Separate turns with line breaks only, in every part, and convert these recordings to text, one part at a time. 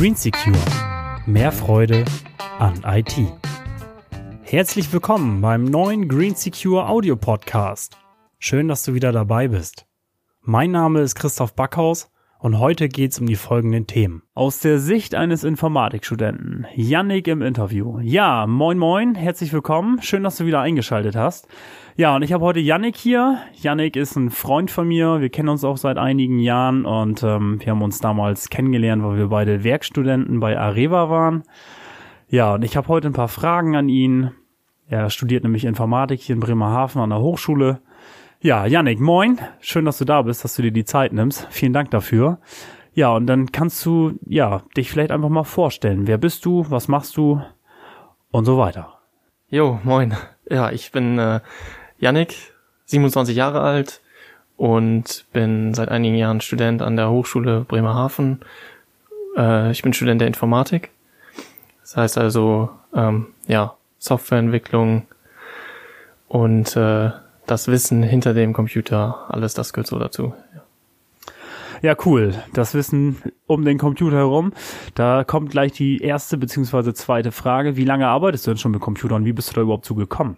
Green Secure. Mehr Freude an IT. Herzlich willkommen beim neuen Green Secure Audio Podcast. Schön, dass du wieder dabei bist. Mein Name ist Christoph Backhaus und heute geht's um die folgenden Themen. Aus der Sicht eines Informatikstudenten, Yannick im Interview. Ja, moin moin, herzlich willkommen. Schön, dass du wieder eingeschaltet hast. Ja, und ich habe heute Yannick hier. Yannick ist ein Freund von mir. Wir kennen uns auch seit einigen Jahren und ähm, wir haben uns damals kennengelernt, weil wir beide Werkstudenten bei Areva waren. Ja, und ich habe heute ein paar Fragen an ihn. Er studiert nämlich Informatik hier in Bremerhaven an der Hochschule. Ja, Yannick, moin. Schön, dass du da bist, dass du dir die Zeit nimmst. Vielen Dank dafür. Ja, und dann kannst du, ja, dich vielleicht einfach mal vorstellen. Wer bist du? Was machst du? Und so weiter.
Jo, moin. Ja, ich bin äh, Yannick, 27 Jahre alt und bin seit einigen Jahren Student an der Hochschule Bremerhaven. Äh, ich bin Student der Informatik. Das heißt also, ähm, ja, Softwareentwicklung und äh, das Wissen hinter dem Computer, alles das gehört so dazu. Ja.
Cool. Das Wissen um den Computer herum. Da kommt gleich die erste beziehungsweise zweite Frage. Wie lange arbeitest du denn schon mit Computern? Wie bist du da überhaupt zugekommen?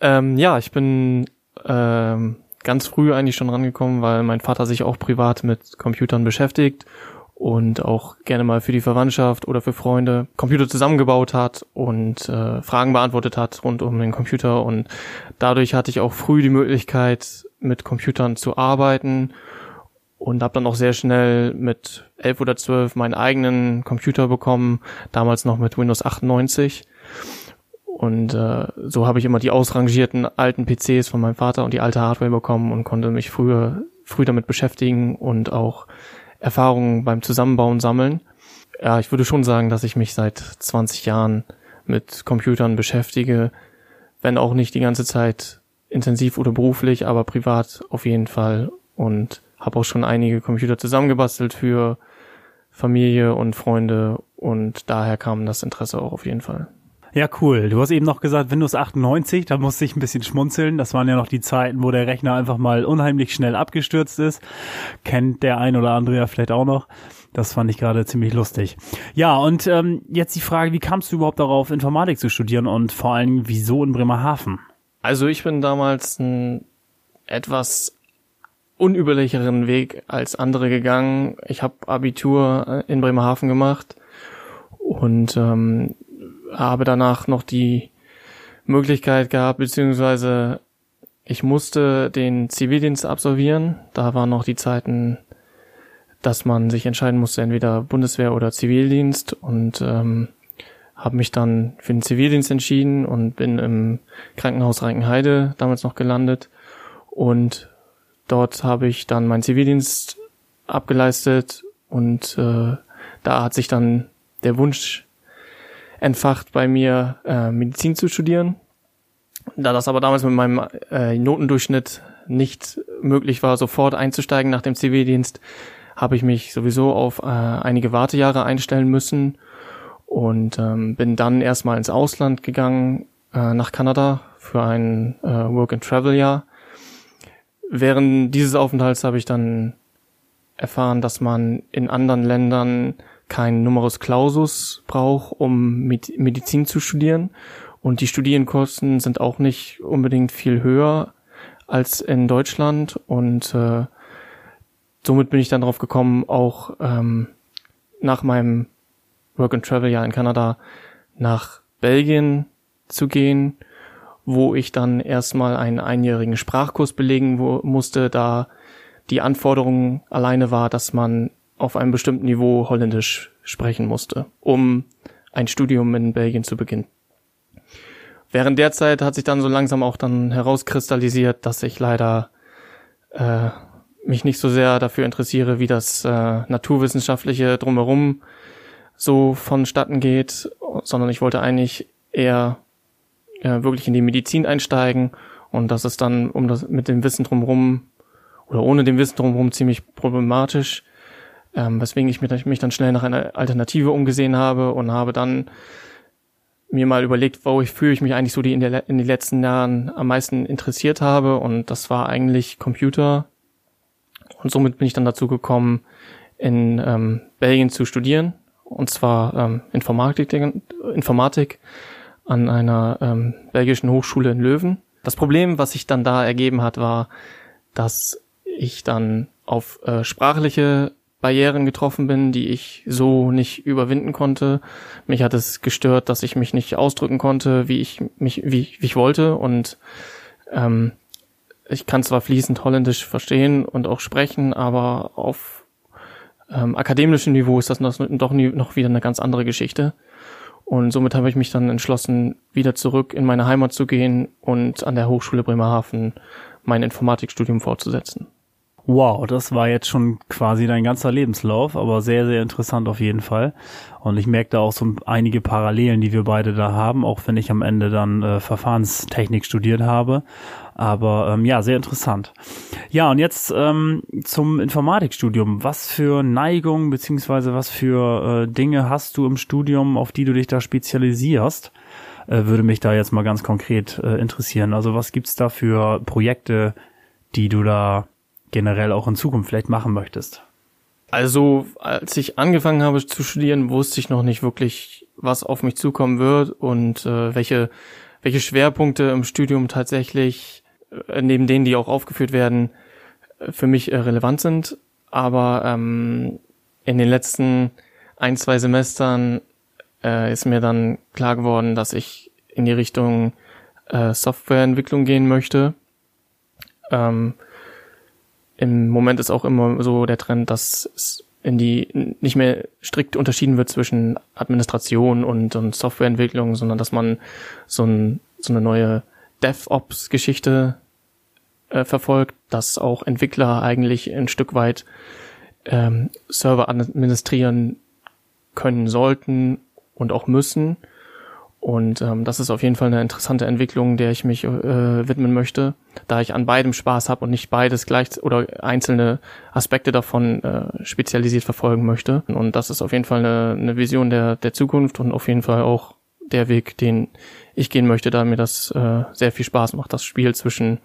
Ähm, ja, ich bin ähm, ganz früh eigentlich schon rangekommen, weil mein Vater sich auch privat mit Computern beschäftigt und auch gerne mal für die Verwandtschaft oder für Freunde Computer zusammengebaut hat und äh, Fragen beantwortet hat rund um den Computer. Und dadurch hatte ich auch früh die Möglichkeit mit Computern zu arbeiten und habe dann auch sehr schnell mit elf oder zwölf meinen eigenen Computer bekommen, damals noch mit Windows 98 und äh, so habe ich immer die ausrangierten alten PCs von meinem Vater und die alte Hardware bekommen und konnte mich früher früh damit beschäftigen und auch Erfahrungen beim Zusammenbauen sammeln. Ja, ich würde schon sagen, dass ich mich seit 20 Jahren mit Computern beschäftige, wenn auch nicht die ganze Zeit intensiv oder beruflich, aber privat auf jeden Fall und habe auch schon einige Computer zusammengebastelt für Familie und Freunde und daher kam das Interesse auch auf jeden Fall.
Ja, cool. Du hast eben noch gesagt Windows 98, da musste ich ein bisschen schmunzeln. Das waren ja noch die Zeiten, wo der Rechner einfach mal unheimlich schnell abgestürzt ist. Kennt der ein oder andere ja vielleicht auch noch. Das fand ich gerade ziemlich lustig. Ja, und ähm, jetzt die Frage, wie kamst du überhaupt darauf, Informatik zu studieren und vor allem, wieso in Bremerhaven?
Also ich bin damals einen etwas unüberlicheren Weg als andere gegangen. Ich habe Abitur in Bremerhaven gemacht und ähm, habe danach noch die Möglichkeit gehabt, beziehungsweise ich musste den Zivildienst absolvieren. Da waren noch die Zeiten, dass man sich entscheiden musste, entweder Bundeswehr oder Zivildienst. Und ähm, habe mich dann für den Zivildienst entschieden und bin im Krankenhaus Reichenheide damals noch gelandet. Und dort habe ich dann meinen Zivildienst abgeleistet. Und äh, da hat sich dann der Wunsch entfacht bei mir, äh, Medizin zu studieren. Da das aber damals mit meinem äh, Notendurchschnitt nicht möglich war, sofort einzusteigen nach dem Zivildienst, habe ich mich sowieso auf äh, einige Wartejahre einstellen müssen und ähm, bin dann erstmal ins Ausland gegangen, äh, nach Kanada für ein äh, Work-and-Travel-Jahr. Während dieses Aufenthalts habe ich dann erfahren, dass man in anderen Ländern kein Numerus Clausus braucht, um Medizin zu studieren. Und die Studienkosten sind auch nicht unbedingt viel höher als in Deutschland. Und äh, somit bin ich dann drauf gekommen, auch ähm, nach meinem Work and Travel Jahr in Kanada nach Belgien zu gehen, wo ich dann erstmal einen einjährigen Sprachkurs belegen musste, da die Anforderung alleine war, dass man auf einem bestimmten Niveau Holländisch sprechen musste, um ein Studium in Belgien zu beginnen. Während der Zeit hat sich dann so langsam auch dann herauskristallisiert, dass ich leider äh, mich nicht so sehr dafür interessiere, wie das äh, naturwissenschaftliche drumherum so vonstatten geht, sondern ich wollte eigentlich eher äh, wirklich in die Medizin einsteigen und das ist dann um das mit dem Wissen drumherum oder ohne dem Wissen drumherum ziemlich problematisch, ähm, weswegen ich mich dann schnell nach einer Alternative umgesehen habe und habe dann mir mal überlegt, wo ich fühle ich mich eigentlich so die in, der, in den letzten Jahren am meisten interessiert habe. Und das war eigentlich Computer. Und somit bin ich dann dazu gekommen, in ähm, Belgien zu studieren. Und zwar ähm, Informatik, Informatik an einer ähm, belgischen Hochschule in Löwen. Das Problem, was sich dann da ergeben hat, war, dass ich dann auf äh, sprachliche Barrieren getroffen bin, die ich so nicht überwinden konnte. Mich hat es gestört, dass ich mich nicht ausdrücken konnte, wie ich mich, wie, wie ich wollte. Und ähm, ich kann zwar fließend Holländisch verstehen und auch sprechen, aber auf ähm, akademischem Niveau ist das noch, doch nie, noch wieder eine ganz andere Geschichte. Und somit habe ich mich dann entschlossen, wieder zurück in meine Heimat zu gehen und an der Hochschule Bremerhaven mein Informatikstudium fortzusetzen.
Wow, das war jetzt schon quasi dein ganzer Lebenslauf, aber sehr, sehr interessant auf jeden Fall. Und ich merke da auch so einige Parallelen, die wir beide da haben, auch wenn ich am Ende dann äh, Verfahrenstechnik studiert habe. Aber ähm, ja, sehr interessant. Ja, und jetzt ähm, zum Informatikstudium. Was für Neigungen beziehungsweise was für äh, Dinge hast du im Studium, auf die du dich da spezialisierst? Äh, würde mich da jetzt mal ganz konkret äh, interessieren. Also was gibt's da für Projekte, die du da generell auch in Zukunft vielleicht machen möchtest?
Also, als ich angefangen habe zu studieren, wusste ich noch nicht wirklich, was auf mich zukommen wird und äh, welche, welche Schwerpunkte im Studium tatsächlich, äh, neben denen, die auch aufgeführt werden, äh, für mich äh, relevant sind. Aber ähm, in den letzten ein, zwei Semestern äh, ist mir dann klar geworden, dass ich in die Richtung äh, Softwareentwicklung gehen möchte. Ähm, im Moment ist auch immer so der Trend, dass es in die nicht mehr strikt unterschieden wird zwischen Administration und, und Softwareentwicklung, sondern dass man so, ein, so eine neue DevOps-Geschichte äh, verfolgt, dass auch Entwickler eigentlich ein Stück weit ähm, Server administrieren können sollten und auch müssen und ähm, das ist auf jeden Fall eine interessante Entwicklung, der ich mich äh, widmen möchte, da ich an beidem Spaß habe und nicht beides gleich oder einzelne Aspekte davon äh, spezialisiert verfolgen möchte. Und das ist auf jeden Fall eine, eine Vision der, der Zukunft und auf jeden Fall auch der Weg, den ich gehen möchte, da mir das äh, sehr viel Spaß macht, das Spiel zwischen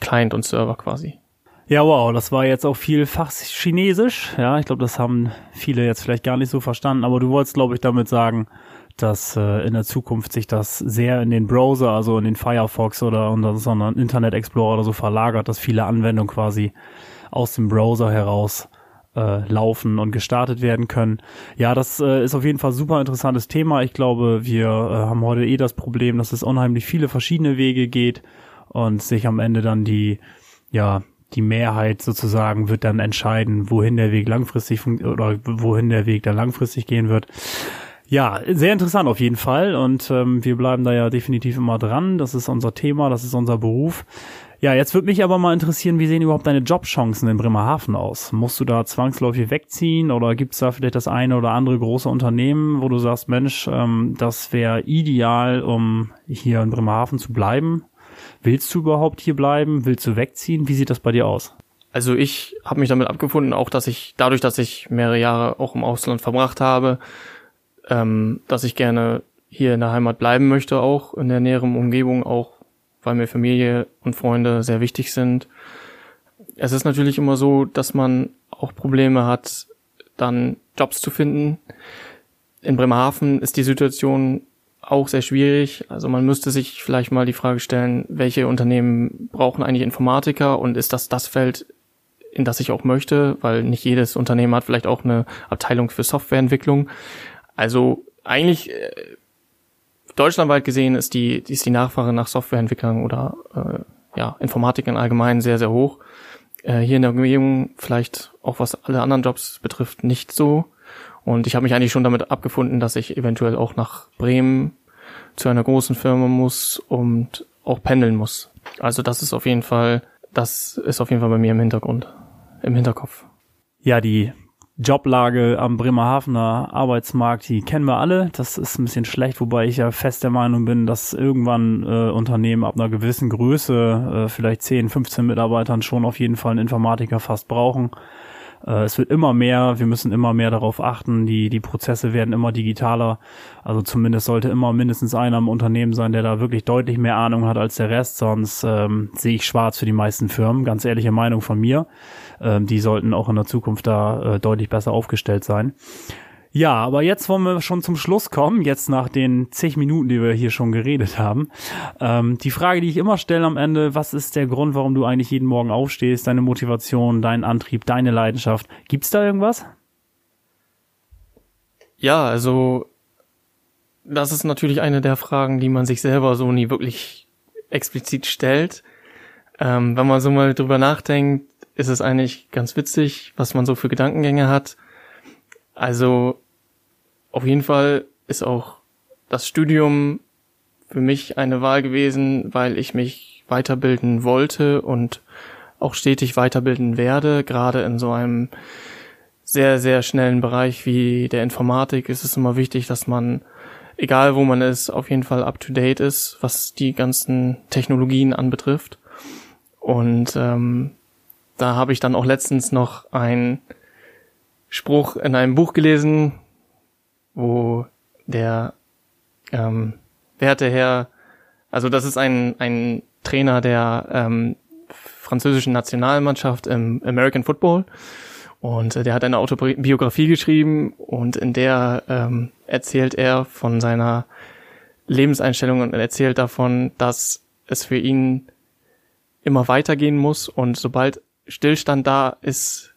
Client und Server quasi.
Ja, wow, das war jetzt auch viel Fachchinesisch. Ja, ich glaube, das haben viele jetzt vielleicht gar nicht so verstanden, aber du wolltest, glaube ich, damit sagen, dass äh, in der Zukunft sich das sehr in den Browser, also in den Firefox oder unter so einen Internet Explorer oder so verlagert, dass viele Anwendungen quasi aus dem Browser heraus äh, laufen und gestartet werden können. Ja, das äh, ist auf jeden Fall super interessantes Thema. Ich glaube, wir äh, haben heute eh das Problem, dass es unheimlich viele verschiedene Wege geht und sich am Ende dann die, ja, die Mehrheit sozusagen wird dann entscheiden, wohin der Weg langfristig oder wohin der Weg dann langfristig gehen wird. Ja, sehr interessant auf jeden Fall und ähm, wir bleiben da ja definitiv immer dran. Das ist unser Thema, das ist unser Beruf. Ja, jetzt würde mich aber mal interessieren, wie sehen überhaupt deine Jobchancen in Bremerhaven aus? Musst du da zwangsläufig wegziehen oder gibt es da vielleicht das eine oder andere große Unternehmen, wo du sagst, Mensch, ähm, das wäre ideal, um hier in Bremerhaven zu bleiben? Willst du überhaupt hier bleiben? Willst du wegziehen? Wie sieht das bei dir aus?
Also ich habe mich damit abgefunden, auch dass ich dadurch, dass ich mehrere Jahre auch im Ausland verbracht habe, ähm, dass ich gerne hier in der Heimat bleiben möchte, auch in der näheren Umgebung, auch weil mir Familie und Freunde sehr wichtig sind. Es ist natürlich immer so, dass man auch Probleme hat, dann Jobs zu finden. In Bremerhaven ist die Situation auch sehr schwierig. Also man müsste sich vielleicht mal die Frage stellen, welche Unternehmen brauchen eigentlich Informatiker und ist das das Feld, in das ich auch möchte, weil nicht jedes Unternehmen hat vielleicht auch eine Abteilung für Softwareentwicklung. Also eigentlich äh, deutschlandweit gesehen ist die, ist die Nachfrage nach Softwareentwicklern oder äh, ja, Informatik in allgemein sehr, sehr hoch. Äh, hier in der Umgebung vielleicht auch was alle anderen Jobs betrifft nicht so. Und ich habe mich eigentlich schon damit abgefunden, dass ich eventuell auch nach Bremen zu einer großen Firma muss und auch pendeln muss. Also das ist auf jeden Fall, das ist auf jeden Fall bei mir im Hintergrund, im Hinterkopf.
Ja, die Joblage am Bremerhavener Arbeitsmarkt, die kennen wir alle. Das ist ein bisschen schlecht, wobei ich ja fest der Meinung bin, dass irgendwann äh, Unternehmen ab einer gewissen Größe, äh, vielleicht 10, 15 Mitarbeitern schon auf jeden Fall einen Informatiker fast brauchen. Äh, es wird immer mehr, wir müssen immer mehr darauf achten, die, die Prozesse werden immer digitaler. Also zumindest sollte immer mindestens einer im Unternehmen sein, der da wirklich deutlich mehr Ahnung hat als der Rest, sonst ähm, sehe ich schwarz für die meisten Firmen. Ganz ehrliche Meinung von mir. Ähm, die sollten auch in der Zukunft da äh, deutlich besser aufgestellt sein. Ja, aber jetzt wollen wir schon zum Schluss kommen, jetzt nach den zig Minuten, die wir hier schon geredet haben. Ähm, die Frage, die ich immer stelle am Ende, was ist der Grund, warum du eigentlich jeden Morgen aufstehst, deine Motivation, dein Antrieb, deine Leidenschaft? Gibt's da irgendwas?
Ja, also das ist natürlich eine der Fragen, die man sich selber so nie wirklich explizit stellt. Ähm, wenn man so mal drüber nachdenkt, ist es eigentlich ganz witzig, was man so für Gedankengänge hat. Also auf jeden Fall ist auch das Studium für mich eine Wahl gewesen, weil ich mich weiterbilden wollte und auch stetig weiterbilden werde. Gerade in so einem sehr, sehr schnellen Bereich wie der Informatik ist es immer wichtig, dass man, egal wo man ist, auf jeden Fall up-to-date ist, was die ganzen Technologien anbetrifft. Und ähm, da habe ich dann auch letztens noch ein Spruch in einem Buch gelesen, wo der ähm, werte Herr, also das ist ein, ein Trainer der ähm, französischen Nationalmannschaft im American Football. Und äh, der hat eine Autobiografie geschrieben und in der ähm, erzählt er von seiner Lebenseinstellung und erzählt davon, dass es für ihn immer weitergehen muss. Und sobald Stillstand da ist,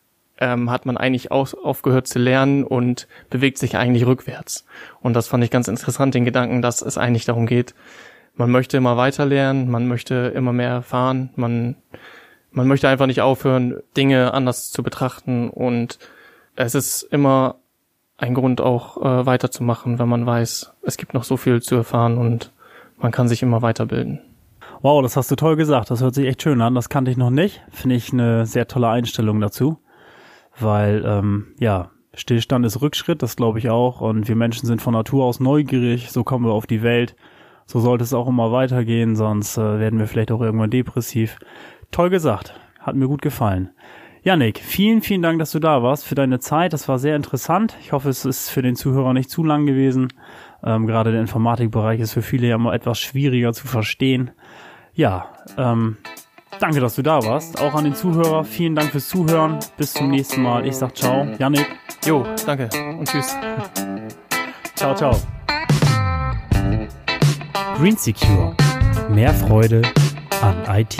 ähm, hat man eigentlich aus, aufgehört zu lernen und bewegt sich eigentlich rückwärts. Und das fand ich ganz interessant, den Gedanken, dass es eigentlich darum geht, man möchte immer weiter lernen, man möchte immer mehr erfahren, man, man möchte einfach nicht aufhören, Dinge anders zu betrachten und es ist immer ein Grund auch äh, weiterzumachen, wenn man weiß, es gibt noch so viel zu erfahren und man kann sich immer weiterbilden.
Wow, das hast du toll gesagt. Das hört sich echt schön an. Das kannte ich noch nicht. Finde ich eine sehr tolle Einstellung dazu weil ähm, ja, Stillstand ist Rückschritt, das glaube ich auch. Und wir Menschen sind von Natur aus neugierig, so kommen wir auf die Welt. So sollte es auch immer weitergehen, sonst äh, werden wir vielleicht auch irgendwann depressiv. Toll gesagt, hat mir gut gefallen. Janik, vielen, vielen Dank, dass du da warst, für deine Zeit. Das war sehr interessant. Ich hoffe, es ist für den Zuhörer nicht zu lang gewesen. Ähm, gerade der Informatikbereich ist für viele ja immer etwas schwieriger zu verstehen. Ja, ähm, Danke, dass du da warst. Auch an den Zuhörer. Vielen Dank fürs Zuhören. Bis zum nächsten Mal. Ich sag ciao. Yannick.
Jo, danke und tschüss.
ciao, ciao. Green Secure. Mehr Freude an IT.